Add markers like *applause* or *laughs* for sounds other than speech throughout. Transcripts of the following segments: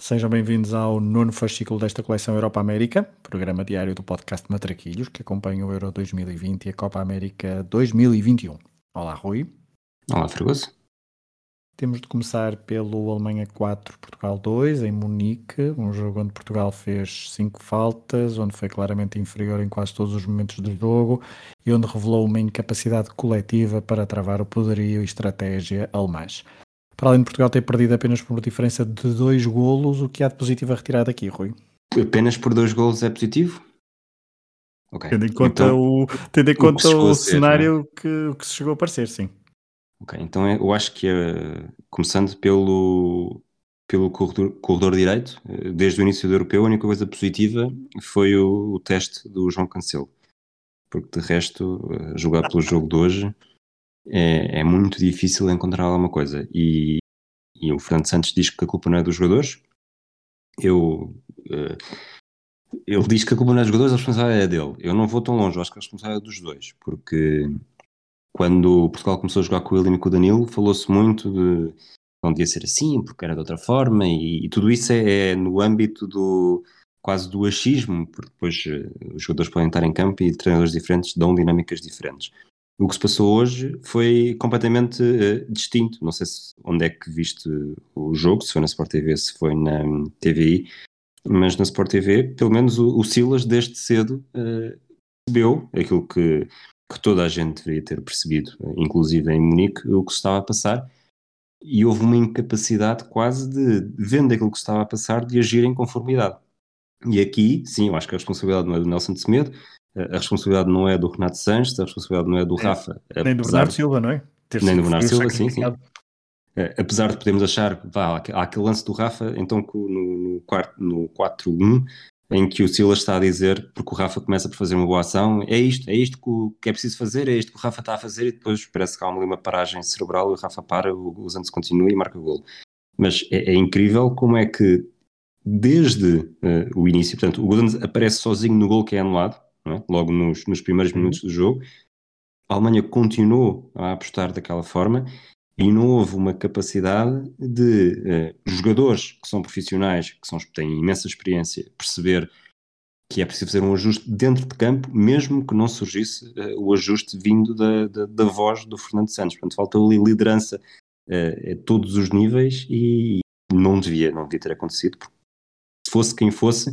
Sejam bem-vindos ao nono fascículo desta coleção Europa América, programa diário do podcast Matraquilhos, que acompanha o Euro 2020 e a Copa América 2021. Olá, Rui. Olá, Fregoso. Temos de começar pelo Alemanha 4, Portugal 2, em Munique, um jogo onde Portugal fez 5 faltas, onde foi claramente inferior em quase todos os momentos do jogo e onde revelou uma incapacidade coletiva para travar o poderio e estratégia alemãs. Para além de Portugal ter perdido apenas por uma diferença de dois golos, o que há de positivo a retirar daqui, Rui? Apenas por dois golos é positivo? Okay. Tendo em conta então, o, tendo em conta o, o cenário ser, que, que se chegou a parecer, sim. Ok, então é, eu acho que é, começando pelo, pelo corredor, corredor, direito, eh, desde o início do europeu, a única coisa positiva foi o, o teste do João Cancelo. Porque de resto, eh, jogar pelo jogo de hoje é, é muito difícil encontrar alguma coisa. E, e, o Fernando Santos diz que a culpa não é dos jogadores. Eu, uh, ele diz que a culpa não é dos jogadores, a responsabilidade é dele. Eu não vou tão longe, acho que a responsabilidade é dos dois, porque quando Portugal começou a jogar com ele e com o Danilo, falou-se muito de não devia ser assim, porque era de outra forma, e, e tudo isso é, é, no âmbito do quase do achismo, porque depois uh, os jogadores podem estar em campo e treinadores diferentes dão dinâmicas diferentes. O que se passou hoje foi completamente uh, distinto. Não sei se, onde é que viste o jogo, se foi na Sport TV, se foi na TVI, mas na Sport TV, pelo menos o, o Silas, desde cedo, uh, percebeu aquilo que, que toda a gente deveria ter percebido, inclusive em Munique, o que se estava a passar. E houve uma incapacidade quase de, vendo aquilo que se estava a passar, de agir em conformidade. E aqui, sim, eu acho que a responsabilidade não é do Nelson de Semedo, a responsabilidade não é do Renato Sanches, a responsabilidade não é do é, Rafa. Nem do Bernardo Silva, não é? Ter nem do Bernardo Silva, sim, sim. É, apesar de podermos achar, vá, há aquele lance do Rafa, então no, no, no 4-1, em que o Silas está a dizer, porque o Rafa começa por fazer uma boa ação, é isto, é isto que, é preciso fazer, é isto que o Rafa está a fazer, e depois parece que há uma, uma paragem cerebral e o Rafa para, o, Santos continua e marca o gol. Mas é, é incrível como é que, desde uh, o início, portanto, o Godin aparece sozinho no gol que é anulado, é? logo nos, nos primeiros uhum. minutos do jogo. A Alemanha continuou a apostar daquela forma e não houve uma capacidade de uh, jogadores que são profissionais, que são, têm imensa experiência, perceber que é preciso fazer um ajuste dentro de campo, mesmo que não surgisse uh, o ajuste vindo da, da, da, voz do Fernando Santos. Portanto, faltou ali liderança uh, a todos os níveis e não devia, não devia ter acontecido, porque se fosse quem fosse,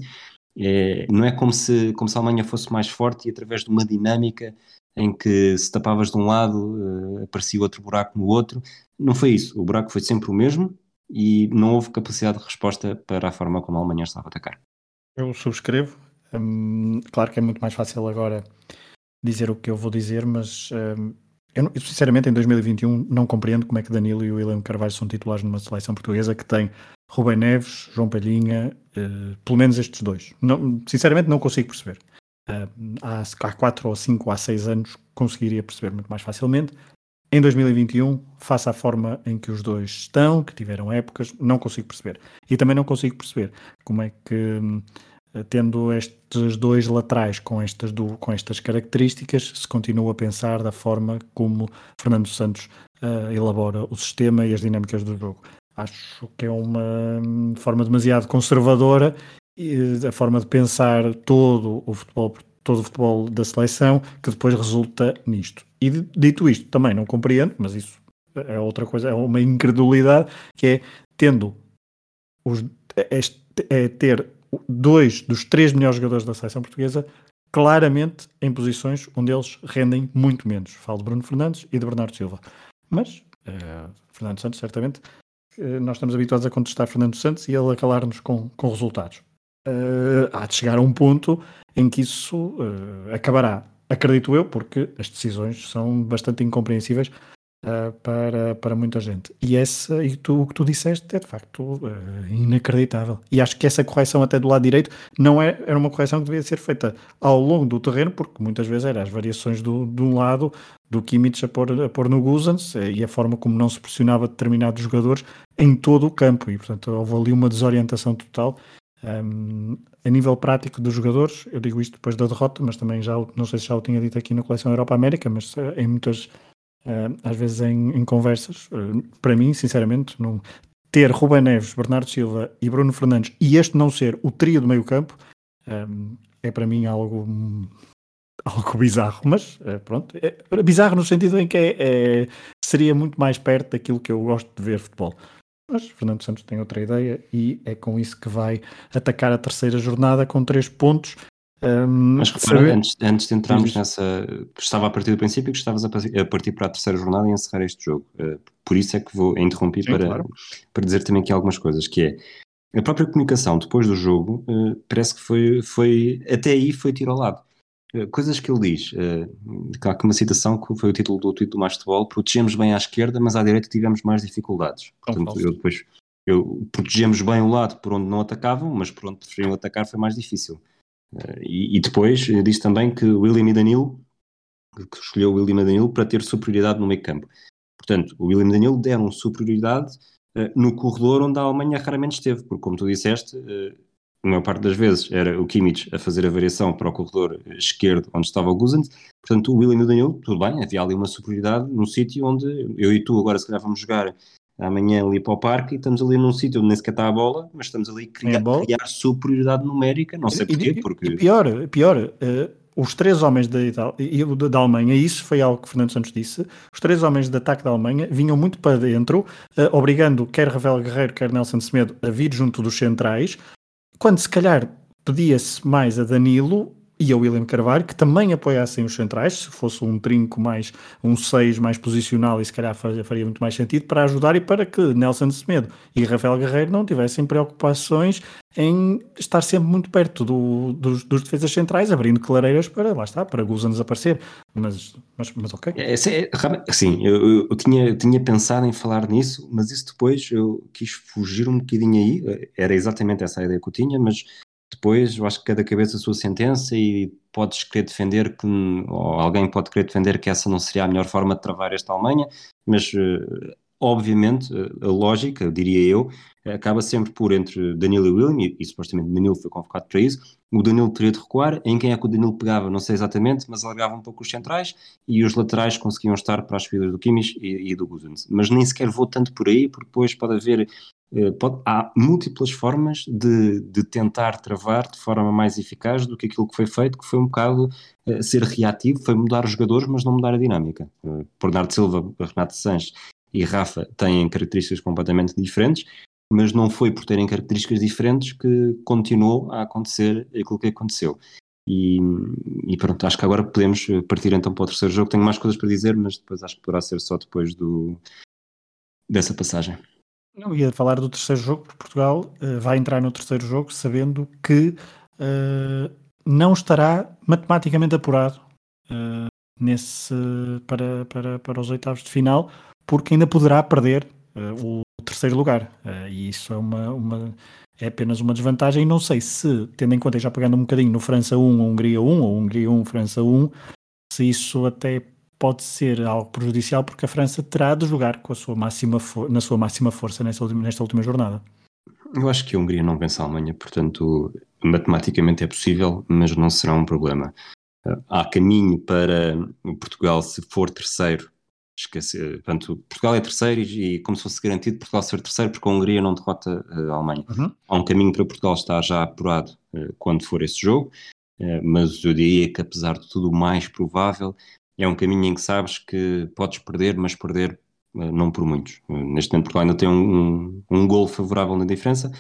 é, não é como se, como se a Alemanha fosse mais forte e através de uma dinâmica em que se tapavas de um lado uh, aparecia outro buraco no outro. Não foi isso. O buraco foi sempre o mesmo e não houve capacidade de resposta para a forma como a Alemanha estava a atacar. Eu subscrevo. Hum, claro que é muito mais fácil agora dizer o que eu vou dizer, mas hum, eu, sinceramente em 2021 não compreendo como é que Danilo e o William Carvalho são titulares numa seleção portuguesa que tem Rubem Neves, João Palhinha, uh, pelo menos estes dois. Não, sinceramente não consigo perceber. Uh, há, há 4 ou 5 ou há 6 anos conseguiria perceber muito mais facilmente. Em 2021, face à forma em que os dois estão, que tiveram épocas, não consigo perceber. E também não consigo perceber como é que, hum, tendo estes dois laterais com estas, do, com estas características, se continua a pensar da forma como Fernando Santos uh, elabora o sistema e as dinâmicas do jogo. Acho que é uma forma demasiado conservadora a forma de pensar todo o futebol todo o futebol da seleção que depois resulta nisto. E dito isto, também não compreendo, mas isso é outra coisa, é uma incredulidade que é tendo os, é, é ter dois dos três melhores jogadores da seleção portuguesa claramente em posições onde eles rendem muito menos. Falo de Bruno Fernandes e de Bernardo Silva. Mas uh, Fernando Santos certamente nós estamos habituados a contestar Fernando Santos e ele a calar-nos com, com resultados. Uh, há de chegar a um ponto em que isso acabará, acredito eu, porque as decisões são bastante incompreensíveis uh, para, para muita gente. E, essa, e tu, o que tu disseste é de facto uh, inacreditável. E acho que essa correção até do lado direito não é, era uma correção que devia ser feita ao longo do terreno, porque muitas vezes eram as variações do, de um lado do Kimmich a pôr, a pôr no Guzans eh, e a forma como não se pressionava determinados jogadores em todo o campo. E portanto houve ali uma desorientação total. Um, a nível prático dos jogadores, eu digo isto depois da derrota, mas também já não sei se já o tinha dito aqui na coleção Europa América, mas em muitas às vezes em, em conversas. Uh, para mim, sinceramente, não, ter Ruben Neves, Bernardo Silva e Bruno Fernandes e este não ser o trio do meio campo um, é para mim algo algo bizarro, mas pronto, é, bizarro no sentido em que é, é, seria muito mais perto daquilo que eu gosto de ver futebol. Mas Fernando Santos tem outra ideia e é com isso que vai atacar a terceira jornada com três pontos um, Mas repara, antes, antes de entrarmos nessa. Estava a partir do princípio que estavas a partir para a terceira jornada e encerrar este jogo. Uh, por isso é que vou interromper para, claro. para dizer também aqui algumas coisas, que é a própria comunicação depois do jogo uh, parece que foi, foi. Até aí foi tiro ao lado. Uh, coisas que ele diz, claro que uma citação que foi o título do título do futebol, protegemos bem à esquerda, mas à direita tivemos mais dificuldades. Portanto, eu depois eu, protegemos bem o lado por onde não atacavam, mas por onde preferiam atacar foi mais difícil. E, e, depois eh, diz também que William e Danilo, que escolheu William e Danilo para ter superioridade no meio campo. Portanto, o William e Danilo deram superioridade uh, no corredor onde a Alemanha raramente esteve, porque como tu disseste, uh, a maior parte das vezes era o Kimmich a fazer a variação para o corredor esquerdo onde estava o Guzant, portanto o William e o Danilo, tudo bem, havia ali uma superioridade num sítio onde eu e tu agora se calhar vamos jogar amanhã ali para o parque e estamos ali num sítio onde nem sequer está a bola, mas estamos ali a criar, é criar superioridade numérica, não sei porquê. E, porque... e pior, pior uh, os três homens da, Itália, da Alemanha, isso foi algo que Fernando Santos disse, os três homens de ataque da Alemanha vinham muito para dentro, uh, obrigando quer Ravel Guerreiro, quer Nelson Semedo a vir junto dos centrais, quando se calhar pedia-se mais a Danilo e a William Carvalho, que também apoiassem os centrais, se fosse um trinco mais, um 6 mais posicional, e se calhar faria, muito mais sentido, para ajudar e para que Nelson Semedo e Rafael Guerreiro não tivessem preocupações em estar sempre muito perto do, dos, dos, defesas centrais, abrindo clareiras para, lá está, para Guzan desaparecer. Mas, mas, mas ok. É, é, sim, eu, eu, tinha, tinha pensado em falar nisso, mas isso depois eu quis fugir um bocadinho aí, era exatamente essa a ideia que eu tinha, mas depois eu acho que cada cabeça a sua sentença e podes querer defender que, ou alguém pode querer defender que essa não seria a melhor forma de travar esta Alemanha, mas uh, obviamente a lógica, diria eu, acaba sempre por entre Danilo e William, e, e supostamente Danilo foi convocado para isso, o Danilo teria de recuar, em quem é que o Danilo pegava, não sei exatamente, mas alargava um pouco os centrais e os laterais conseguiam estar para as subidas do Kimmich e, e do Guzens. Mas nem sequer vou tanto por aí, porque depois pode haver eh, pode, há múltiplas formas de, de, tentar travar de forma mais eficaz do que aquilo que foi feito, que foi um bocado uh, ser reativo, foi mudar os jogadores, mas não mudar a dinâmica. Uh, Bernardo Silva, Renato Sanches e Rafa têm características completamente diferentes, mas não foi por terem características diferentes que continuou a acontecer aquilo que aconteceu. E, e, pronto, acho que agora podemos partir então para o terceiro jogo. Tenho mais coisas para dizer, mas depois acho que poderá ser só depois do, dessa passagem. Não ia falar do terceiro jogo, porque Portugal uh, vai entrar no terceiro jogo sabendo que uh, não estará matematicamente apurado uh, nesse, para, para, para os oitavos de final, porque ainda poderá perder o terceiro lugar. e isso é, uma, uma, é apenas uma desvantagem. E não sei se, tendo em conta, já pegando um bocadinho no França 1, Hungria 1, ou Hungria 1, França 1, se isso até pode ser algo prejudicial porque a França terá de jogar com a sua máxima na sua máxima força nesta última, nesta última jornada. Eu acho que a Hungria não vence a Alemanha, portanto, matematicamente é possível, mas não será um problema. Há caminho para Portugal, se for terceiro, esquecer. Portanto, Portugal é terceiro e, e, como se fosse garantido Portugal ser terceiro, porque a Hungria não derrota a Alemanha. Uhum. Há um caminho para Portugal estar já apurado uh, quando for esse jogo, mas eu diria que, apesar de tudo, o mais provável é um caminho em que sabes que podes perder, mas perder não por muitos. Neste momento, Portugal ainda tem um, um, um gol favorável na diferença.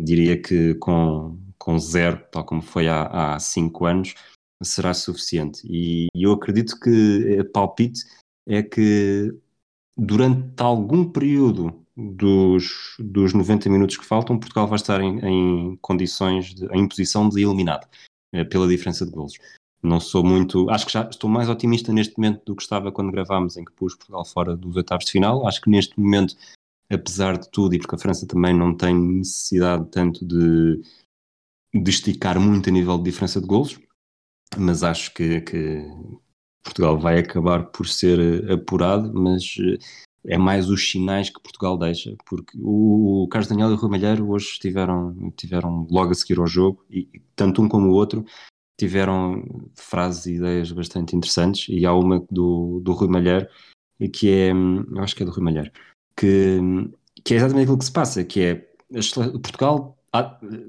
Diria que com, com zero, tal como foi há, há cinco anos, será suficiente. E, e eu acredito que a palpite é que durante algum período dos, dos 90 minutos que faltam, Portugal vai estar em, em condições, de, em posição de eliminado, pela diferença de golos. não sou muito. Acho que já estou mais otimista neste momento do que estava quando gravámos, em que pus Portugal fora dos oitavos de final. Acho que neste momento, apesar de tudo, e porque a França também não tem necessidade tanto de, de esticar muito a nível de diferença de golos, mas acho que, que Portugal vai acabar por ser apurado, mas é mais os sinais que Portugal deixa, porque o Carlos Daniel e o Rui Malheiro hoje tiveram, tiveram logo a seguir ao jogo, e tanto um como o outro tiveram frases e ideias bastante interessantes, e há uma do, do Rui Malheiro, que é, eu acho que é do Rui Malheiro, que, que é exatamente aquilo que se passa, que é Portugal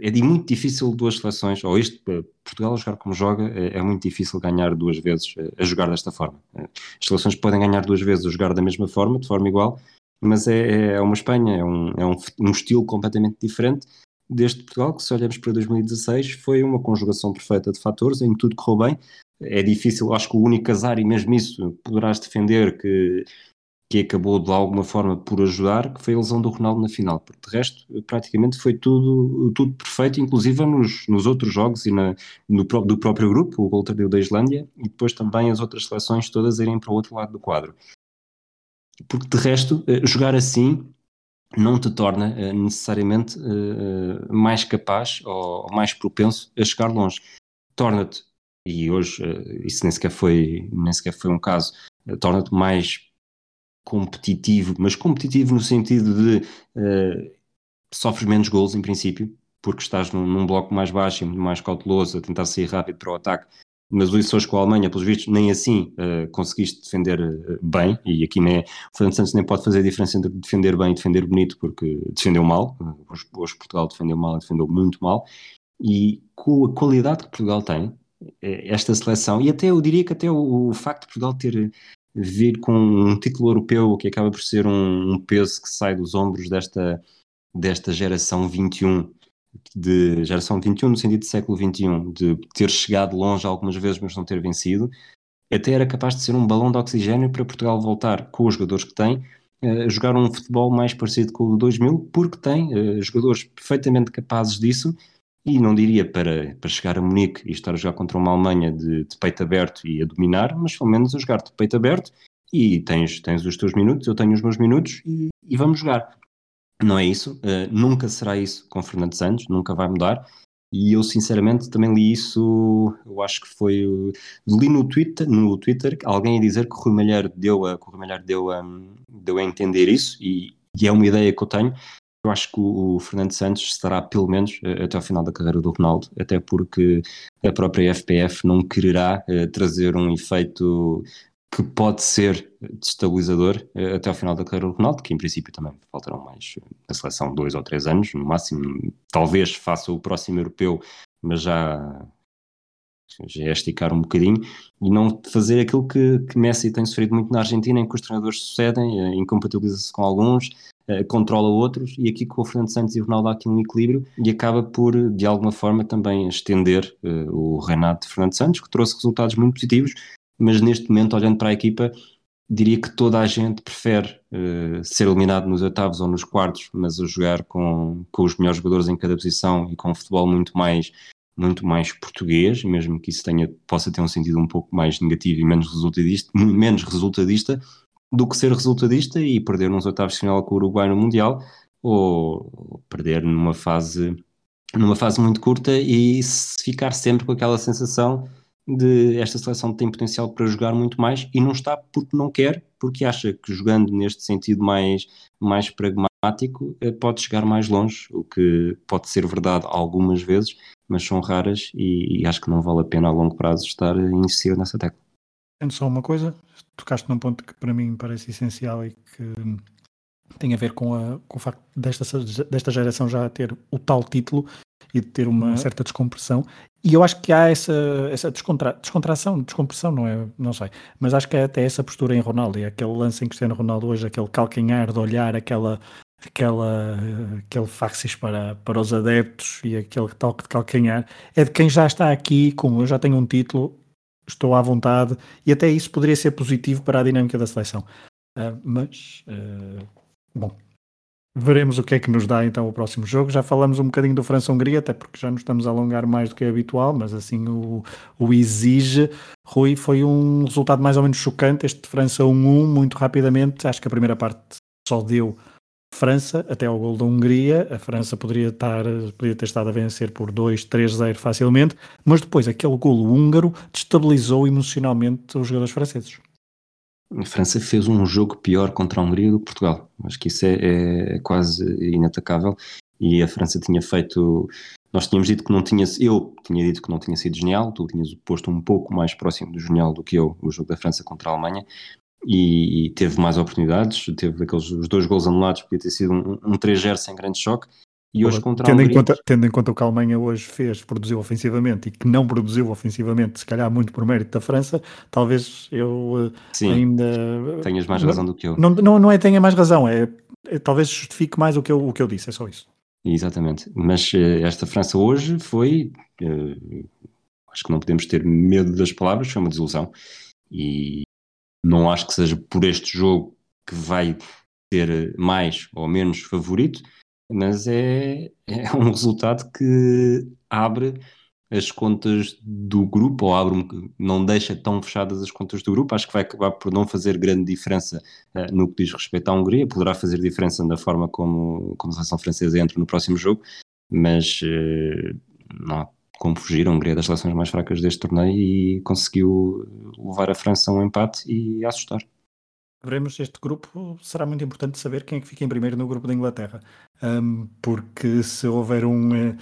é de muito difícil duas seleções, ou este Portugal a jogar como joga, é, é, muito difícil ganhar duas vezes a jogar desta forma. As seleções podem ganhar duas vezes a jogar da mesma forma, de forma igual, mas é, é uma Espanha, é, um, é um, um estilo completamente diferente deste Portugal, que se olhamos para 2016 foi uma conjugação perfeita de fatores em que tudo correu bem. É difícil, acho que o único azar, e mesmo isso poderás defender que que acabou de alguma forma por ajudar, que foi a lesão do Ronaldo na final. Porque de resto, praticamente foi tudo, tudo perfeito, inclusive nos, nos outros jogos e na, no, do próprio grupo, o gol tardio da Islândia, e depois também as outras seleções todas irem para o outro lado do quadro. Porque de resto, eh, jogar assim não te torna eh, necessariamente eh, mais capaz ou mais propenso a chegar longe. Torna-te, e hoje isso nem sequer foi, nem sequer foi um caso, torna-te mais competitivo, mas competitivo no sentido de uh, sofres menos gols em princípio, porque estás num, num, bloco mais baixo e muito mais cauteloso a tentar sair rápido para o ataque. Mas o hoje com a Alemanha, pelos vistos, nem assim uh, conseguiste defender uh, bem, e aqui nem, o Fernando Santos nem pode fazer a diferença entre defender bem e defender bonito, porque defendeu mal. Hoje, hoje Portugal defendeu mal e defendeu muito mal. E com a qualidade que Portugal tem, esta seleção, e até eu diria que até o, o facto de Portugal ter vir com um título europeu que acaba por ser um, um, peso que sai dos ombros desta, desta geração 21, de geração 21 no sentido de século 21, de ter chegado longe algumas vezes, mas não ter vencido, até era capaz de ser um balão de oxigênio para Portugal voltar com os jogadores que tem a jogar um futebol mais parecido com o de 2000, porque tem uh, jogadores perfeitamente capazes disso e não diria para, para chegar a Munique e estar a jogar contra uma Alemanha de, de peito aberto e a dominar, mas pelo menos a jogar de peito aberto e tens, tens os teus minutos, eu tenho os meus minutos e, e vamos jogar. Não é isso, uh, nunca será isso com Fernando Santos, nunca vai mudar. E eu sinceramente também li isso, eu acho que foi, li no Twitter, no Twitter alguém a dizer que o Rui Malheiro deu a, que o Rui deu a, deu a entender isso e, e é uma ideia que eu tenho, eu acho que o, Fernando Santos estará pelo menos eh, até ao final da carreira do Ronaldo, até porque a própria FPF não quererá uh, trazer um efeito que pode ser destabilizador uh, até ao final da carreira do Ronaldo, que em princípio também faltarão mais na seleção dois ou três anos, no máximo, talvez faça o próximo europeu, mas já já é esticar um bocadinho e não fazer aquilo que, que Messi tem sofrido muito na Argentina, em que os treinadores sucedem, incompatibiliza-se com alguns, controla outros, e aqui com o Fernando Santos e o Ronaldo há aqui um equilíbrio e acaba por, de alguma forma, também estender uh, o reinado de Fernando Santos, que trouxe resultados muito positivos, mas neste momento, olhando para a equipa, diria que toda a gente prefere uh, ser eliminado nos oitavos ou nos quartos, mas a jogar com, com os melhores jogadores em cada posição e com um futebol muito mais muito mais português, mesmo que isso tenha, possa ter um sentido um pouco mais negativo e menos resultadista, menos resultadista, do que ser resultadista e perder nos oitavos de final com o Uruguai no Mundial ou perder numa fase numa fase muito curta e ficar sempre com aquela sensação de esta seleção tem potencial para jogar muito mais e não está porque não quer, porque acha que jogando neste sentido mais, mais pragmático eh, pode chegar mais longe, o que pode ser verdade algumas vezes, mas são raras e, e acho que não vale a pena a longo prazo estar a nessa tecla. Só uma coisa, tocaste num ponto que para mim parece essencial e que tem a ver com, a, com o facto desta, desta geração já ter o tal título e de ter uma uhum. certa descompressão. E eu acho que há essa, essa descontra, descontração, descompressão, não é? Não sei. Mas acho que é até essa postura em Ronaldo e aquele lance em Cristiano Ronaldo hoje, aquele calcanhar de olhar, aquela, aquela, aquele faxis para, para os adeptos e aquele toque de calcanhar, é de quem já está aqui, como eu já tenho um título, estou à vontade, e até isso poderia ser positivo para a dinâmica da seleção. Uh, mas, uh, bom, Veremos o que é que nos dá então o próximo jogo. Já falamos um bocadinho do França-Hungria, até porque já nos estamos a alongar mais do que é habitual, mas assim o, o exige. Rui, foi um resultado mais ou menos chocante, este França 1-1, muito rapidamente. Acho que a primeira parte só deu França até ao gol da Hungria. A França poderia, estar, poderia ter estado a vencer por 2-3-0 facilmente, mas depois aquele golo húngaro destabilizou emocionalmente os jogadores franceses. A França fez um jogo pior contra a Hungria do que Portugal. Acho que isso é, é quase inatacável. E a França tinha feito. Nós tínhamos dito que não tinha. Eu tinha dito que não tinha sido genial. Tu tinhas posto um pouco mais próximo do genial do que eu, o jogo da França contra a Alemanha. E, e teve mais oportunidades. Teve aqueles os dois gols anulados. Podia ter sido um, um 3-0 sem grande choque. E hoje contra tendo, em conta, tendo em conta o que a Alemanha hoje fez, produziu ofensivamente e que não produziu ofensivamente, se calhar muito por mérito da França, talvez eu eh, Sim, ainda. tenhas mais razão do que eu. Não, não, não é tenha mais razão, é, é talvez justifique mais o que, eu, o que eu disse, é só isso. Exatamente. Mas eh, esta França hoje foi. eh, acho que não podemos ter medo das palavras, foi uma desilusão. E não acho que seja por este jogo que vai ser mais ou menos favorito, mas é, é *laughs* um resultado que abre as contas do grupo, ou abre, não deixa tão fechadas as contas do grupo. Acho que vai acabar por não fazer grande diferença eh, no que diz respeito à Hungria. Poderá fazer diferença na forma como, como a seleção francesa entra no próximo jogo, mas eh, não como fugir. A Hungria das seleções mais fracas deste torneio e conseguiu levar a França a um empate e a assustar. Veremos este grupo, será muito importante saber quem é que fica em primeiro no grupo da Inglaterra, Ahm, porque se houver um, eh,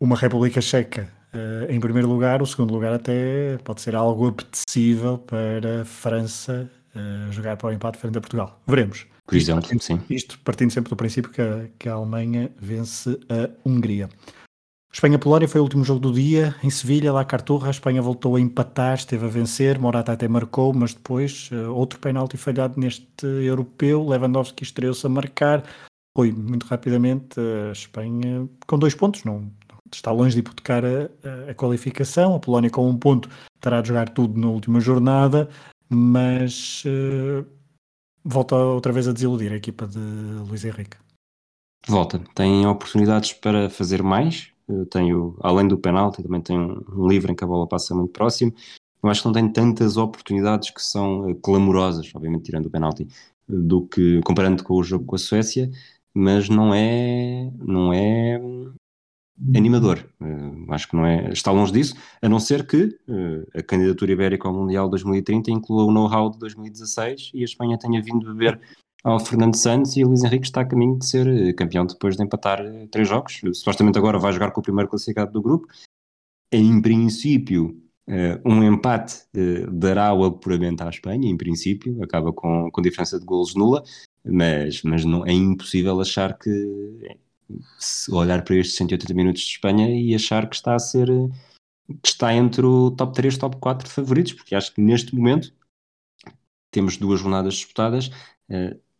uma República Checa eh, em primeiro lugar, o segundo lugar até pode ser algo apetecível para a França eh, jogar para o empate frente a Portugal. Veremos. Por Isto exemplo, partindo- sim. Isto partindo sempre do princípio que a, que a Alemanha vence a Hungria. Espanha-Polónia foi o último jogo do dia em Sevilha, lá Carturra. A Espanha voltou a empatar, esteve a vencer. Morata até marcou, mas depois eh, outro penalti falhado neste europeu. Lewandowski estreou-se a marcar. Foi muito rapidamente a Espanha com dois pontos, não está longe de hipotecar a, a- a qualificação. A Polónia com um ponto terá de jogar tudo na última jornada, mas eh, volta outra vez a desiludir a equipa de Luís Henrique. Volta, tem oportunidades para fazer mais. Tenho, além do penalti, também tem um, livre em que a bola passa muito próximo. Eu acho que não tem tantas oportunidades que são eh, clamorosas, obviamente tirando o penalti, do que comparando com o jogo com a Suécia, mas não é, não é hum, animador. Eh, acho que não é, está longe disso, a não ser que eh, a candidatura ibérica ao Mundial 2030 inclua o know-how de 2016 e a Espanha tenha vindo beber ao Fernando Santos e o Luís Henrique está a caminho de ser eh, campeão depois de empatar eh, três jogos. Supostamente agora vai jogar com o primeiro classificado do grupo. Em princípio, eh, um empate dará o apuramento à Espanha, em princípio, acaba com, com diferença de golos nula, mas, mas não, é impossível achar que olhar para estes 180 minutos de Espanha e achar que está a ser que está entre o top 3, top 4 de favoritos, porque acho que neste momento temos duas jornadas disputadas.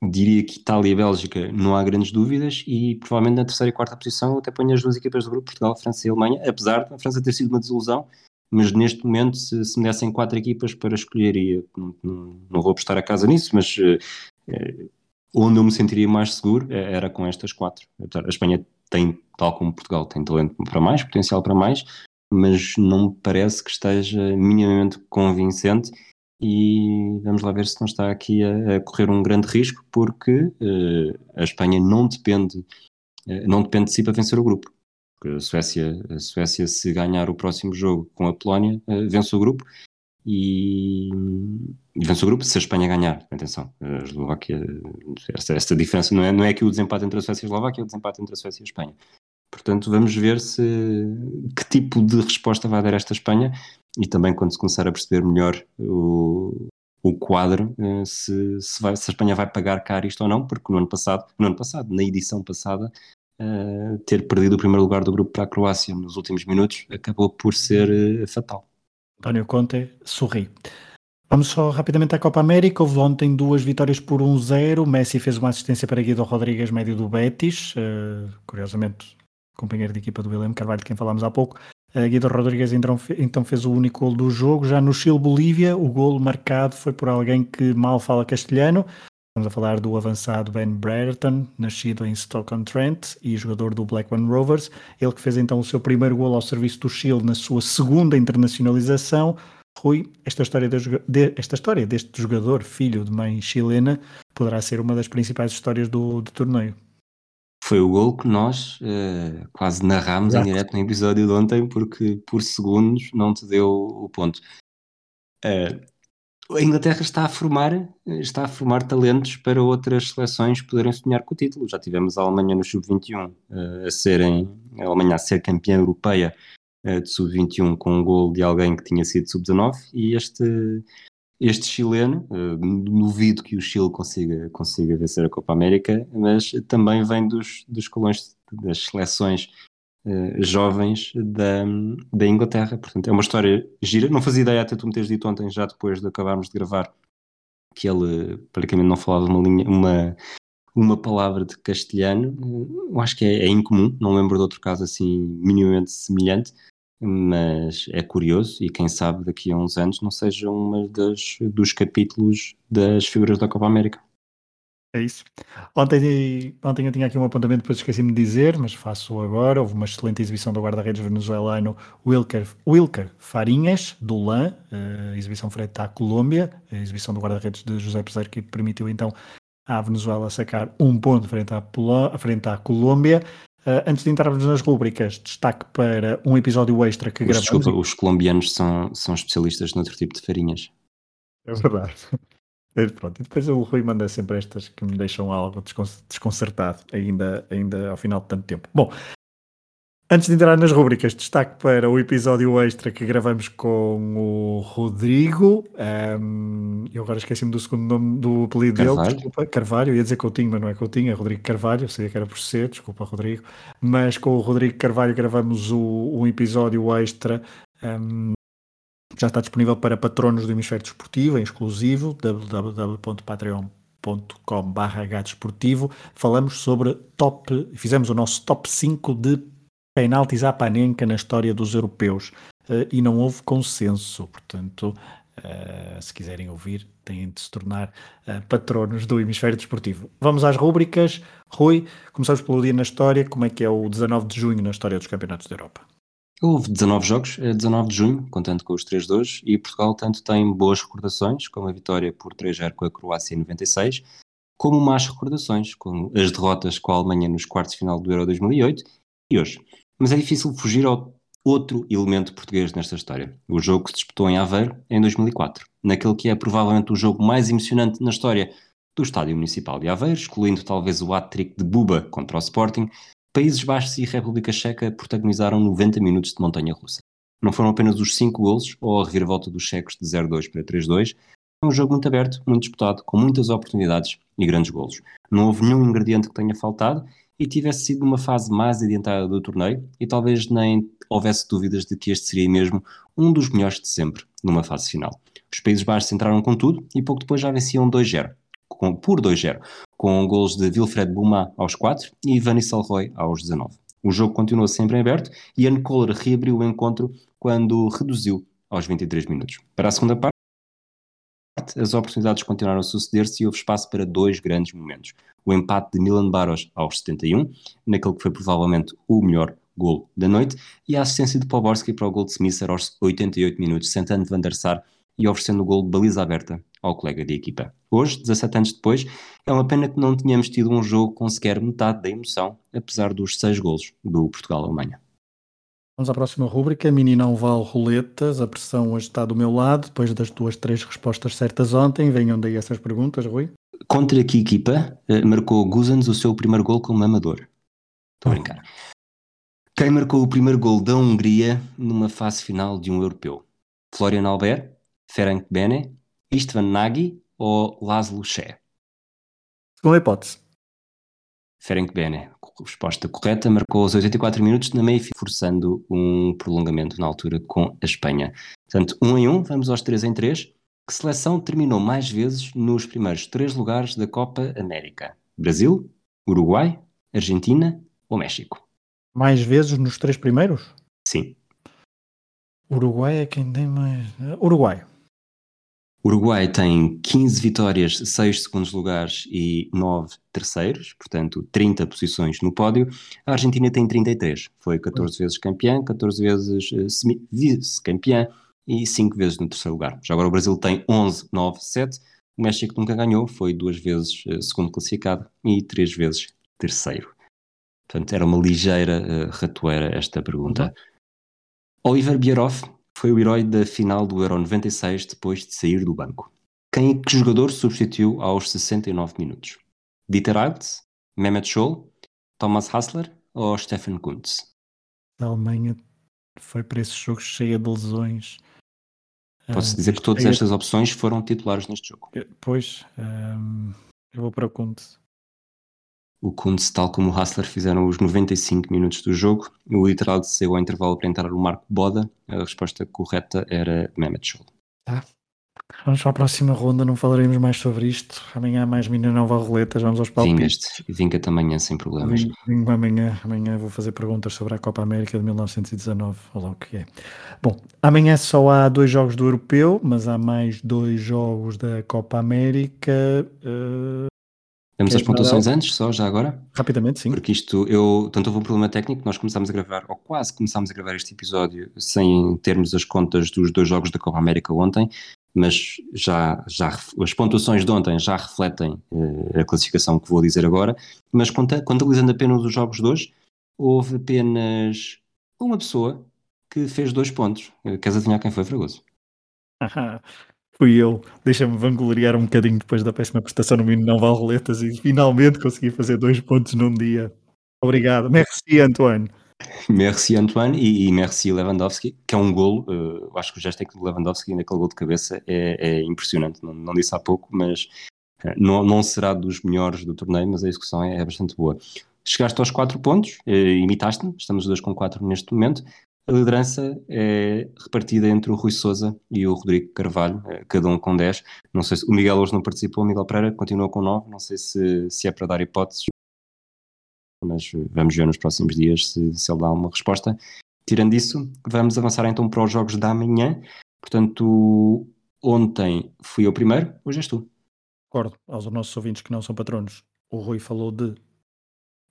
Diria que Itália e Bélgica não há grandes dúvidas e provavelmente na terceira e quarta posição até ponho as duas equipas do grupo, Portugal, França e Alemanha, apesar da França ter sido uma desilusão, mas neste momento se, se me dessem quatro equipas para escolher e eu não, não, vou apostar a casa nisso, mas eh, eh, onde eu me sentiria mais seguro eh, era com estas quatro. A Espanha tem, tal como Portugal, tem talento para mais, potencial para mais, mas não me parece que esteja minimamente convincente e vamos lá ver se não está aqui a, a correr um grande risco porque eh, a Espanha não depende eh, não depende de si para vencer o grupo. Porque a Suécia, a Suécia se ganhar o próximo jogo com a Polónia eh, vence o grupo. E, e vence o grupo se a Espanha ganhar. Atenção, a Eslováquia esta, esta diferença não é, não é que o desempate entre a Suécia e a Eslováquia é o desempate entre a Suécia e a Espanha portanto vamos ver se que tipo de resposta vai dar esta Espanha e também quando se começar a perceber melhor o, o quadro, eh, se, se, vai- se a Espanha vai pagar caro isto ou não, porque no ano passado, no ano passado, na edição passada, eh, ter perdido o primeiro lugar do grupo para a Croácia nos últimos minutos acabou por ser eh, fatal. António Conte sorri. Vamos só rapidamente à Copa América. Houve ontem duas vitórias por 1-0. Messi fez uma assistência para Guido Rodrigues, médio do Betis. eh, curiosamente, companheiro de equipa do William Carvalho, de quem falámos há pouco. Eh, Guido Rodrigues então, então fez o único gol do jogo. Já no Chile-Bolívia, o golo marcado foi por alguém que mal fala castelhano. Estamos a falar do avançado Ben Brereton, nascido em Stoke-on-Trent e jogador do Blackburn Rovers. Ele que fez então o seu primeiro gol ao serviço do Chile na sua segunda internacionalização. Rui, esta história, de, esta história deste jogador, filho de mãe chilena, poderá ser uma das principais histórias do, do torneio. Foi o gol que nós uh, quase narrámos Exato. em direto no episódio de ontem, porque por segundos não te deu o ponto. Uh, a Inglaterra está a formar está a formar talentos para outras seleções poderem sonhar com o título. Já tivemos a Alemanha no sub-21 uh, a serem a Alemanha a ser campeã europeia de sub-21 com um gol de alguém que tinha sido sub-19 e este este chileno, uh, duvido que o Chile consiga, consiga vencer a Copa América, mas também vem dos, dos colões das seleções uh, jovens da, da Inglaterra. Portanto, é uma história gira. Não fazia ideia, até tu me teres dito ontem, já depois de acabarmos de gravar, que ele praticamente não falava uma linha, uma, uma palavra de castelhano. Eu acho que é, é incomum, não lembro de outro caso assim minimamente semelhante mas é curioso e quem sabe daqui a uns anos não seja um dos capítulos das figuras da Copa América. É isso. Ontem, ontem eu tinha aqui um apontamento, depois esqueci-me de dizer, mas faço agora. Houve uma excelente exibição do guarda-redes venezuelano Wilker, Wilker Farinhas, do LAN, a exibição frente à Colômbia, a exibição do guarda-redes de José Peseiro, que permitiu então à Venezuela sacar um ponto frente à, frente à Colômbia. Uh, antes de entrarmos nas rúbricas, destaque para um episódio extra que gravamos. Desculpa, os colombianos são, são especialistas noutro tipo de farinhas. É verdade. *laughs* É, pronto, e depois o Rui manda sempre estas que me deixam algo desconcertado, ainda, ainda ao final de tanto tempo. Bom, Antes de entrar nas rubricas, destaque para o episódio extra que gravamos com o Rodrigo. Um, eu agora esqueci-me do segundo nome do apelido Carvalho. dele, desculpa, Carvalho. Eu ia dizer Coutinho, mas não é Coutinho, é Rodrigo Carvalho. Eu sabia que era por ser, desculpa, Rodrigo. Mas com o Rodrigo Carvalho gravamos o, um episódio extra. Um, já está disponível para patronos do Hemisfério Desportivo, em exclusivo, www.patreon.com.br desportivo. Falamos sobre top, fizemos o nosso top 5 de penaltis à Panenka na história dos europeus uh, e não houve consenso. Portanto, uh, se quiserem ouvir, têm de se tornar uh, patronos do hemisfério desportivo. Vamos às rúbricas. Rui, começamos pelo dia na história. Como é que é o 19 de junho na história dos campeonatos da Europa? Houve 19 jogos, 19 de junho, contando com os 3 de hoje, e Portugal tanto tem boas recordações, como a vitória por 3-0 com a Croácia em 96, como más recordações, como as derrotas com a Alemanha nos quartos de final do Euro 2008 e hoje. Mas é difícil fugir ao outro elemento português nesta história. O jogo que se disputou em Aveiro em 2004, naquele que é provavelmente o jogo mais emocionante na história do Estádio Municipal de Aveiro, excluindo talvez o hat-trick de Buba contra o Sporting, Países Baixos e República Checa protagonizaram 90 minutos de montanha-russa. Não foram apenas os 5 golos ou a reviravolta dos checos de 0-2 para 3-2, foi um jogo muito aberto, muito disputado, com muitas oportunidades e grandes golos. Não houve nenhum ingrediente que tenha faltado e tivesse sido numa fase mais adiantada do torneio e talvez nem houvesse dúvidas de que este seria mesmo um dos melhores de sempre numa fase final. Os Países Baixos entraram com tudo e pouco depois já venciam 2-0, por 2-0, com golos de Wilfred Bouma aos 4 e Ivani Salroy aos 19. O jogo continuou sempre em aberto e Ian Kohler reabriu o encontro quando reduziu aos 23 minutos. Para a segunda parte, as oportunidades continuaram a suceder-se e houve espaço para dois grandes momentos. O empate de Milan Baros aos 71, naquele que foi provavelmente o melhor gol da noite, e a assistência de Poborski para o gol de Smisser aos 88 minutos, sentando Van der Sar e oferecendo o gol de baliza aberta ao colega de equipa. Hoje, 17 anos depois, é uma pena que não tenhamos tido um jogo com sequer metade da emoção, apesar dos seis golos do Portugal-Alemanha. Vamos à próxima rúbrica, mini não vale roletas, a pressão hoje está do meu lado, depois das tuas três respostas certas ontem, venham daí essas perguntas, Rui. Contra que equipa eh, marcou Guzans o seu primeiro gol como amador? Estou a brincar. Quem marcou o primeiro gol da Hungria numa fase final de um europeu? Florian Albert, Ferenc Bene, Istvan Nagy ou Laszlo Ché? Segunda hipótese. Ferenc Bene, resposta correta, marcou os 84 minutos na meia, forçando um prolongamento na altura com a Espanha. Portanto, um em um, vamos aos três em três. Que seleção terminou mais vezes nos primeiros três lugares da Copa América? Brasil, Uruguai, Argentina ou México? Mais vezes nos três primeiros? Sim. Uruguai é quem tem mais. Uruguai. Uruguai tem 15 vitórias, 6 segundos lugares e 9 terceiros, portanto 30 posições no pódio. A Argentina tem 33, foi 14 vezes campeã, 14 vezes uh, vice-campeã e 5 vezes no terceiro lugar. Já agora o Brasil tem 11, 9, 7. O México nunca ganhou, foi duas vezes uh, segundo classificado e três vezes terceiro. Portanto, era uma ligeira uh, ratoeira esta pergunta. Uhum. Oliver Bierhoff foi o herói da final do Euro 96 depois de sair do banco. Quem que jogador substituiu aos 69 minutos? Dieter Eilts, Mehmet Scholl, Thomas Hassler ou Stefan Kuntz? A Alemanha foi para esse jogo cheia de lesões. Posso uh, dizer que todas estas opções foram titulares neste jogo. Eh, pois, um, eu vou para o Kuntz o Kuntz, tal como o Hassler, fizeram os 95 minutos do jogo. O literal saiu ao intervalo para entrar o Marco Boda. A resposta correta era Mehmet Scholl. Tá. Vamos para a próxima ronda, não falaremos mais sobre isto. Amanhã mais mina nova roletas, vamos aos palpites. Vinga-te amanhã sem problemas. Vingo amanhã, amanhã vou fazer perguntas sobre a Copa América de 1919, olha o que é. Bom, amanhã só há dois jogos do Europeu, mas há mais dois jogos da Copa América. Uh, temos as pontuações antes, só já agora? Rapidamente, sim. Porque isto, eu, tanto houve um problema técnico, nós começámos a gravar, ou quase começámos a gravar este episódio sem termos as contas dos dois jogos da Copa América ontem, mas já, já as pontuações de ontem já refletem uh, a classificação que vou dizer agora, mas contabilizando apenas os jogos de hoje, houve apenas uma pessoa que fez dois pontos. Queres adivinhar quem foi, Fragoso? *laughs* *laughs* fui eu. Deixa-me vangloriar um bocadinho depois da péssima prestação no Mino Não Vale Roletas e finalmente consegui fazer dois pontos num dia. Obrigado. Merci, Antoine. Merci, Antoine, e, e merci, Lewandowski, que é um golo. Uh, acho que o gesto técnico de Lewandowski naquele gol de cabeça é, é impressionante. Não, não, disse há pouco, mas uh, não, não será dos melhores do torneio, mas a execução é, é bastante boa. Chegaste aos quatro pontos, uh, imitaste-me, estamos os dois com quatro neste momento. A liderança é repartida entre o Rui Souza e o Rodrigo Carvalho, eh, cada um com 10. Não sei se o Miguel hoje não participou, o Miguel Pereira continua com 9. Não sei se, se é para dar hipóteses, mas vamos ver nos próximos dias se, se ele dá uma resposta. Tirando isso, vamos avançar então para os jogos da manhã. Portanto, ontem fui eu primeiro, hoje és tu. Concordo, aos nossos ouvintes que não são patronos. O Rui falou de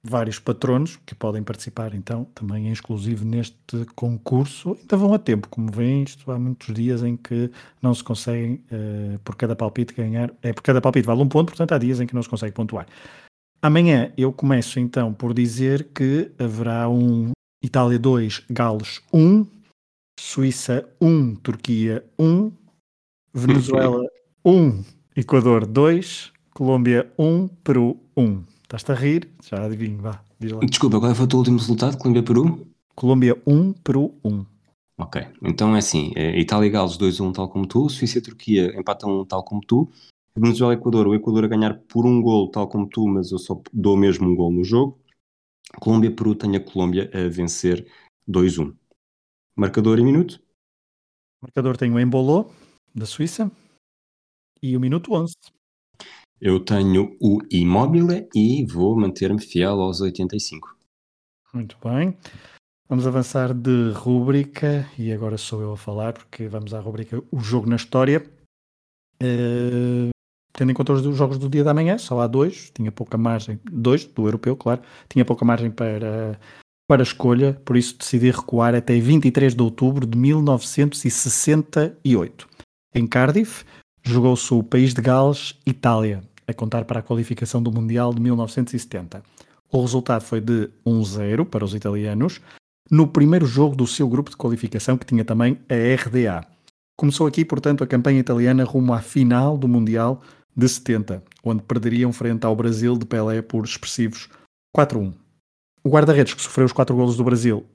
vários patronos que podem participar então também em exclusivo neste concurso. Ainda vão a tempo, como veem, isto há muitos dias em que não se conseguem, uh, por cada palpite, ganhar. É por cada palpite vale um ponto, portanto há dias em que não se consegue pontuar. Amanhã eu começo então por dizer que haverá um Itália 2, Gales 1, Suíça 1, Turquia 1, Venezuela 1, *laughs* Equador 2, Colômbia 1, Peru 1. Estás-te a rir? Já adivinho, vá. Desculpa, qual foi o teu último resultado? Colômbia-Peru? Colômbia 1, Peru 1. Ok, então é assim: é Itália e Gales 2-1, tal como tu, Suíça e Turquia empatam 1, tal como tu, Venezuela e Equador, o Equador a ganhar por um gol, tal como tu, mas eu só dou mesmo um gol no jogo. Colômbia Peru tem a Colômbia a vencer 2-1. Marcador e minuto? Marcador tem o Embolô, da Suíça, e o minuto 11. Eu tenho o Immobile e vou manter-me fiel aos 85. Muito bem. Vamos avançar de rúbrica e agora sou eu a falar porque vamos à rúbrica O Jogo na História. Uh, tendo em conta os jogos do dia da manhã, só há dois, tinha pouca margem, dois do europeu, claro, tinha pouca margem para, para escolha, por isso decidi recuar até 23 de outubro de 1968. Em Cardiff, jogou-se o país de Gales, Itália, a contar para a qualificação do Mundial de 1970. O resultado foi de 1-0 para os italianos, no primeiro jogo do seu grupo de qualificação, que tinha também a RDA. Começou aqui, portanto, a campanha italiana rumo à final do Mundial de 70, onde perderiam frente ao Brasil de Pelé por expressivos 4-1. O guarda-redes que sofreu os 4 golos do Brasil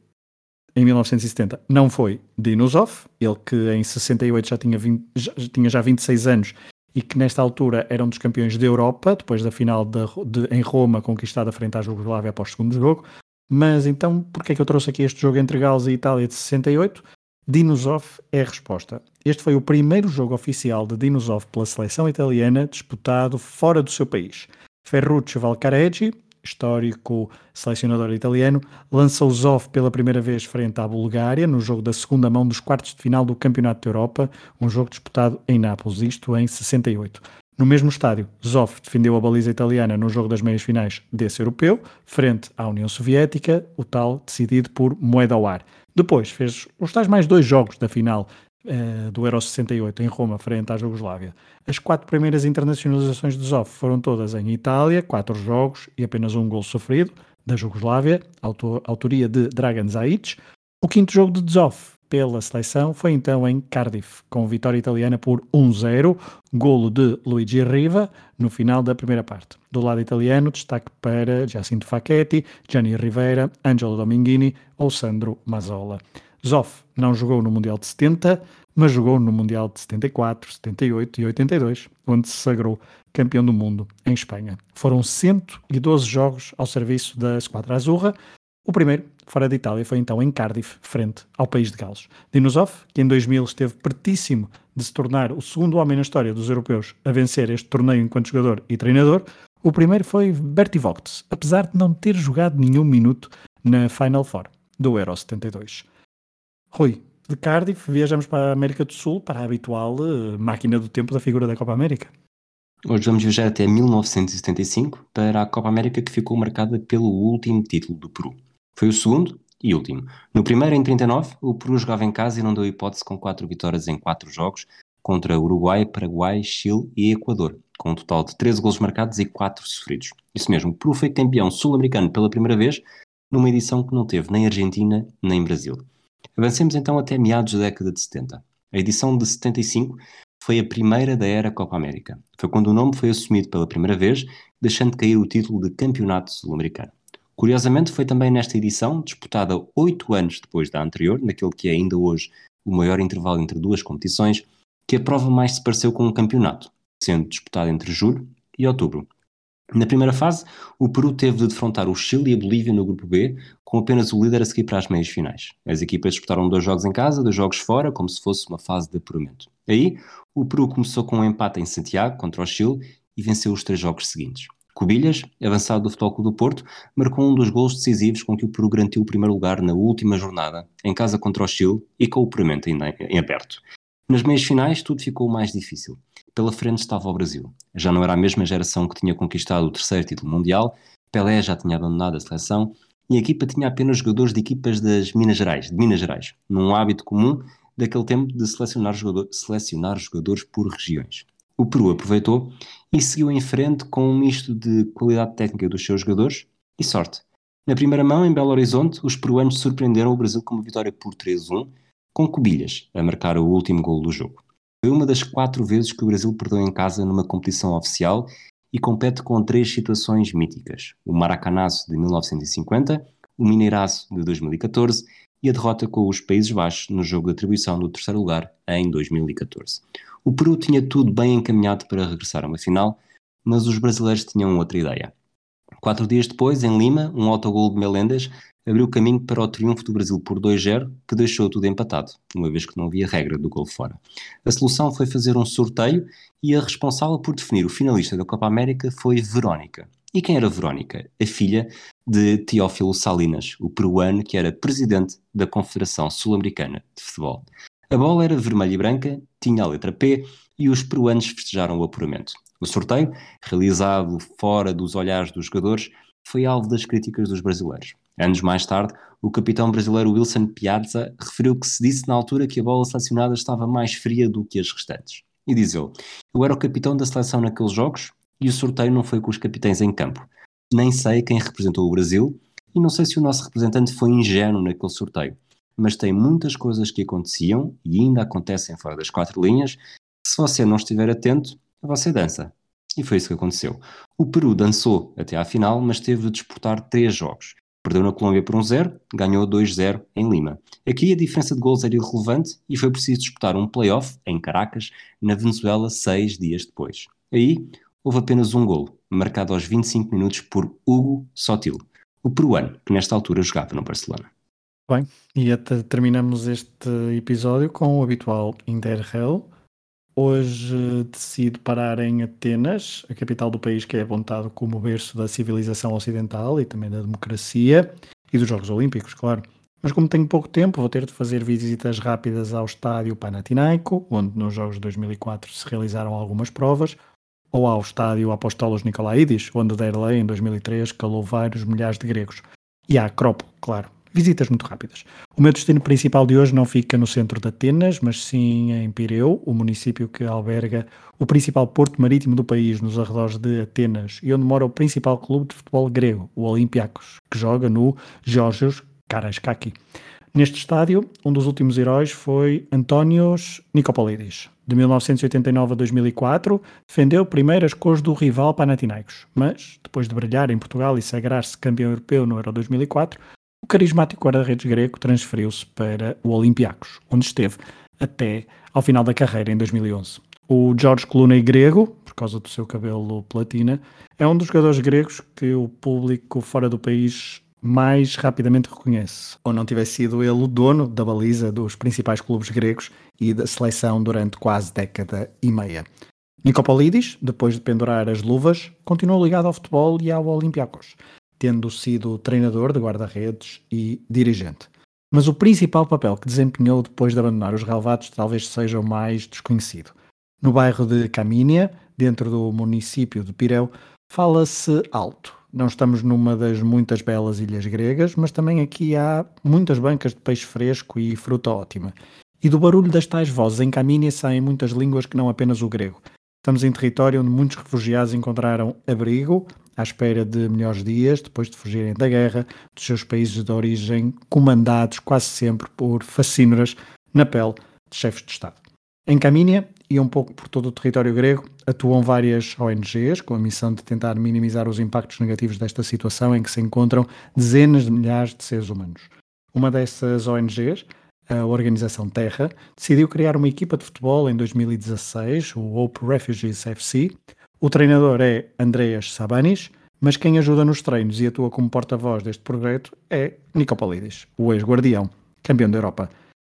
em 1970 não foi Dinosov, ele que em 68 já tinha, 20, já, tinha já 26 anos e que nesta altura era um dos campeões da Europa, depois da final de, de, em Roma conquistada frente à Jugoslávia após o segundo jogo. Mas então, porquê é que eu trouxe aqui este jogo entre Gales e Itália de 68? Dinosov é a resposta. Este foi o primeiro jogo oficial de Dinosov pela seleção italiana disputado fora do seu país. Ferruccio Valcareggi histórico selecionador italiano, lança o Zoff pela primeira vez frente à Bulgária no jogo da segunda mão dos quartos de final do Campeonato da Europa, um jogo disputado em Nápoles, isto em 68. No mesmo estádio, Zoff defendeu a baliza italiana no jogo das meias finais desse europeu, frente à União Soviética, o tal decidido por moeda ao ar. Depois fez os tais mais dois jogos da final uh, do Euro 68 em Roma, frente à Jugoslávia. As quatro primeiras internacionalizações de Zoff foram todas em Itália, quatro jogos e apenas um gol sofrido, da Jugoslávia, autor, autoria de Dragan Zaic. O quinto jogo de Zoff pela seleção foi então em Cardiff, com vitória italiana por 1-0, golo de Luigi Riva no final da primeira parte. Do lado italiano, destaque para Jacinto Facchetti, Gianni Rivera, Angelo Dominghini ou Sandro Mazzola. Zoff não jogou no Mundial de 70, mas jogou no Mundial de 74, 78 e 82, onde se sagrou campeão do mundo em Espanha. Foram 112 jogos ao serviço da Esquadra Azurra. O primeiro, fora de Itália, foi então em Cardiff, frente ao país de Gales. Dinosov, que em 2000 esteve pertíssimo de se tornar o segundo homem na história dos europeus a vencer este torneio enquanto jogador e treinador, o primeiro foi Bertie Vogts, apesar de não ter jogado nenhum minuto na Final Four do Euro 72. Rui, de Cardiff viajamos para a América do Sul, para a habitual uh, máquina do tempo da figura da Copa América. Hoje vamos viajar até 1975 para a Copa América que ficou marcada pelo último título do Peru. Foi o segundo e último. No primeiro, em 39, o Peru jogava em casa e não deu hipótese com quatro vitórias em quatro jogos contra Uruguai, Paraguai, Chile e Equador, com um total de 13 gols marcados e 4 sofridos. Isso mesmo, o Peru foi campeão sul-americano pela primeira vez, numa edição que não teve nem Argentina nem Brasil. Avancemos então até meados da década de 70. A edição de 75 foi a primeira da era Copa América. Foi quando o nome foi assumido pela primeira vez, deixando cair o título de Campeonato Sul-Americano. Curiosamente, foi também nesta edição, disputada oito anos depois da anterior, naquele que é ainda hoje o maior intervalo entre duas competições, que a prova mais se pareceu com um campeonato, sendo disputada entre julho e outubro. Na primeira fase, o Peru teve de defrontar o Chile e a Bolívia no grupo B, com apenas o líder a seguir para as meias finais. As equipas disputaram dois jogos em casa, dois jogos fora, como se fosse uma fase de apuramento. Aí, o Peru começou com um empate em Santiago contra o Chile e venceu os três jogos seguintes. Cubilhas, avançado do Futebol Clube do Porto, marcou um dos gols decisivos com que o Peru garantiu o primeiro lugar na última jornada, em casa contra o Chile e com o apuramento ainda em aberto. Nas meias finais, tudo ficou mais difícil. Pela frente estava o Brasil. Já não era a mesma geração que tinha conquistado o terceiro título mundial, Pelé já tinha abandonado a seleção e a equipa tinha apenas jogadores de equipas das Minas Gerais, de Minas Gerais, num hábito comum daquele tempo de selecionar, jogador, selecionar jogadores por regiões. O Peru aproveitou e seguiu em frente com um misto de qualidade técnica dos seus jogadores e sorte. Na primeira mão, em Belo Horizonte, os peruanos surpreenderam o Brasil com uma vitória por 3-1, com Cubilhas a marcar o último gol do jogo. Foi uma das quatro vezes que o Brasil perdeu em casa numa competição oficial e compete com três situações míticas: o Maracanazo de 1950, o Mineiraço de 2014 e a derrota com os Países Baixos no jogo de atribuição do terceiro lugar em 2014. O Peru tinha tudo bem encaminhado para regressar a uma final, mas os brasileiros tinham outra ideia. Quatro dias depois, em Lima, um autogol de Melendas abriu caminho para o triunfo do Brasil por 2-0, que deixou tudo empatado, uma vez que não havia regra do gol fora. A solução foi fazer um sorteio e a responsável por definir o finalista da Copa América foi Verónica. E quem era Verónica? A filha de Teófilo Salinas, o peruano que era presidente da Confederação Sul-Americana de Futebol. A bola era vermelha e branca, tinha a letra P e os peruanos festejaram o apuramento. O sorteio, realizado fora dos olhares dos jogadores, foi alvo das críticas dos brasileiros. Anos mais tarde, o capitão brasileiro Wilson Piazza referiu que se disse na altura que a bola selecionada estava mais fria do que as restantes. E diz ele: Eu era o capitão da seleção naqueles jogos e o sorteio não foi com os capitães em campo. Nem sei quem representou o Brasil e não sei se o nosso representante foi ingênuo naquele sorteio. Mas tem muitas coisas que aconteciam e ainda acontecem fora das quatro linhas que, se você não estiver atento, você dança. E foi isso que aconteceu. O Peru dançou até à final, mas teve de disputar três jogos. Perdeu na Colômbia por 1-0, um ganhou 2-0 em Lima. Aqui a diferença de gols era irrelevante e foi preciso disputar um play-off em Caracas, na Venezuela, seis dias depois. Aí houve apenas um gol, marcado aos 25 minutos por Hugo Sotil, o peruano que nesta altura jogava no Barcelona. Bem, e terminamos este episódio com o habitual Interrail, hoje decide parar em Atenas, a capital do país que é apontado como berço da civilização ocidental e também da democracia e dos Jogos Olímpicos, claro. Mas como tenho pouco tempo, vou ter de fazer visitas rápidas ao estádio Panathinaiko, onde nos Jogos de 2004 se realizaram algumas provas, ou ao estádio Apostolos Nicolaidis, onde Derlei, em 2003, calou vários milhares de gregos. E à Acrópole, claro. Visitas muito rápidas. O meu destino principal de hoje não fica no centro de Atenas, mas sim em Pireu, o município que alberga o principal porto marítimo do país, nos arredores de Atenas, e onde mora o principal clube de futebol grego, o Olympiacos, que joga no Georgios Karaiskaki. Neste estádio, um dos últimos heróis foi Antónios Nicopolidis. De 1989 a 2004, defendeu primeiro as cores do rival Panathinaikos, mas, depois de brilhar em Portugal e sagrar-se campeão europeu no Euro 2004, o carismático guarda-redes grego transferiu-se para o Olympiacos, onde esteve até ao final da carreira, em 2011. O George Clooney grego, por causa do seu cabelo platina, é um dos jogadores gregos que o público fora do país mais rapidamente reconhece, ou não tivesse sido ele o dono da baliza dos principais clubes gregos e da seleção durante quase década e meia. Nicopolidis, depois de pendurar as luvas, continuou ligado ao futebol e ao Olympiacos, tendo sido treinador de guarda-redes e dirigente. Mas o principal papel que desempenhou depois de abandonar os relevados talvez seja o mais desconhecido. No bairro de Camínia, dentro do município de Pireu, fala-se alto, não estamos numa das muitas belas ilhas gregas, mas também aqui há muitas bancas de peixe fresco e fruta ótima. E do barulho das tais vozes em Camínia saem muitas línguas que não apenas o grego. Estamos em território onde muitos refugiados encontraram abrigo, à espera de melhores dias, depois de fugirem da guerra, dos seus países de origem, comandados quase sempre por facínoras na pele de chefes de Estado. Em Camínia, e um pouco por todo o território grego, atuam várias ONGs com a missão de tentar minimizar os impactos negativos desta situação em que se encontram dezenas de milhares de seres humanos. Uma dessas ONGs, a Organização Terra, decidiu criar uma equipa de futebol em 2016, o Hope Refugees FC. O treinador é Andreas Sabanis, mas quem ajuda nos treinos e atua como porta-voz deste projeto é Nicopolidis, o ex-guardião, campeão da Europa.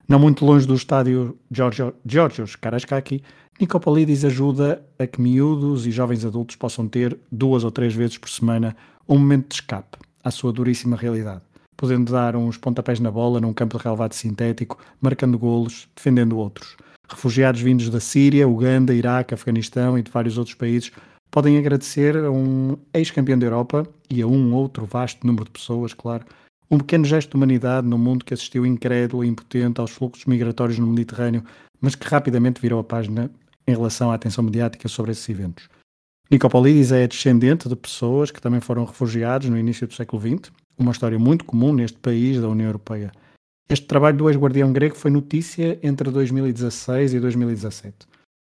Não muito longe do estádio Georgios Karaiskaki, Nicopolidis ajuda a que miúdos e jovens adultos possam ter duas ou três vezes por semana um momento de escape à sua duríssima realidade, podendo dar uns pontapés na bola num campo de relevado sintético, marcando golos, defendendo outros. Refugiados vindos da Síria, Uganda, Iraque, Afeganistão e de vários outros países podem agradecer a um ex-campeão da Europa e a um outro vasto número de pessoas, claro, um pequeno gesto de humanidade no mundo que assistiu incrédulo e impotente aos fluxos migratórios no Mediterrâneo, mas que rapidamente virou a página em relação à atenção mediática sobre esses eventos. Nicopolidis é descendente de pessoas que também foram refugiados no início do século XX, uma história muito comum neste país da União Europeia. Este trabalho do ex-guardião grego foi notícia entre 2016 e 2017.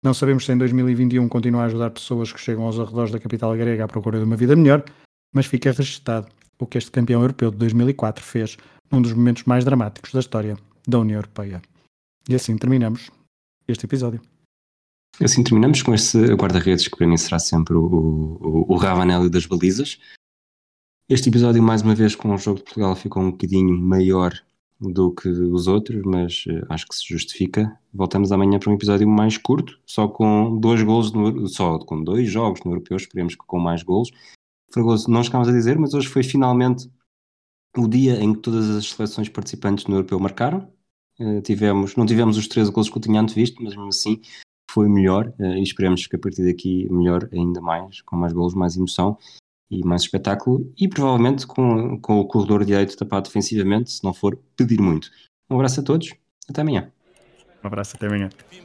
Não sabemos se em 2021 continua a ajudar pessoas que chegam aos arredores da capital grega à procura de uma vida melhor, mas fica registado o que este campeão europeu de 2004 fez num dos momentos mais dramáticos da história da União Europeia. E assim terminamos este episódio. Assim terminamos com este guarda-redes que para mim será sempre o, o, o Ravanelli das balizas. Este episódio, mais uma vez, com o jogo de Portugal, ficou um bocadinho maior do que os outros, mas uh, acho que se justifica. Voltamos amanhã para um episódio mais curto, só com dois golos, no, só com dois jogos no europeu, esperemos que com mais golos. Fragoso, não chegámos a dizer, mas hoje foi finalmente o dia em que todas as seleções participantes no europeu marcaram. Uh, tivemos, não tivemos os 13 golos que eu tinha antevisto, mas mesmo assim foi melhor uh, e esperemos que a partir daqui melhor ainda mais, com mais golos, mais emoção e mais espetáculo e provavelmente com, com o corredor direito tapado defensivamente, se não for pedir muito. Um abraço a todos, até amanhã. Um abraço, até amanhã. É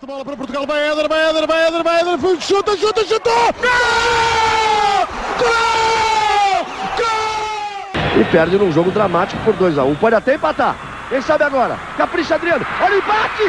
de bola para Portugal, vai Éder, vai Éder, vai Éder, vai Éder, foi, chuta, chuta, chuta! Gol! Gol! Gol! E perde num jogo dramático por 2x1. Um. Pode até empatar. Quem sabe agora? Capricha Adriano. Olha o empate!